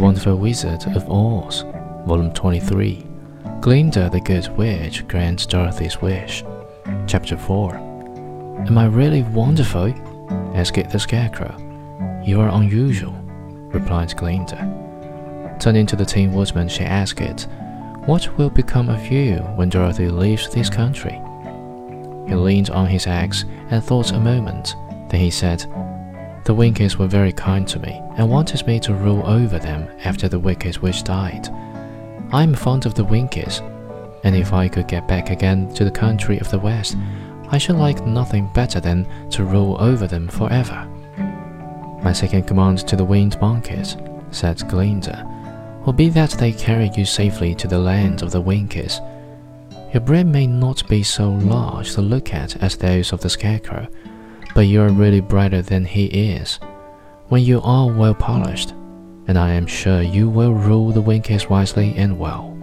Wonderful Wizard of Oz, Volume 23. Glinda the Good Witch grants Dorothy's wish. Chapter 4. Am I really wonderful? asked the Scarecrow. You are unusual, replied Glinda. Turning to the Tin Woodman, she asked it, What will become of you when Dorothy leaves this country? He leaned on his axe and thought a moment. Then he said, The Winkies were very kind to me and wanted me to rule over them after the Wicked Witch died. I am fond of the Winkies, and if I could get back again to the country of the West, I should like nothing better than to rule over them forever. My second command to the winged monkeys, said Glinda, will be that they carry you safely to the land of the Winkies. Your brain may not be so large to look at as those of the Scarecrow, but you are really brighter than he is. When you are well polished, and I am sure you will rule the Winkies wisely and well.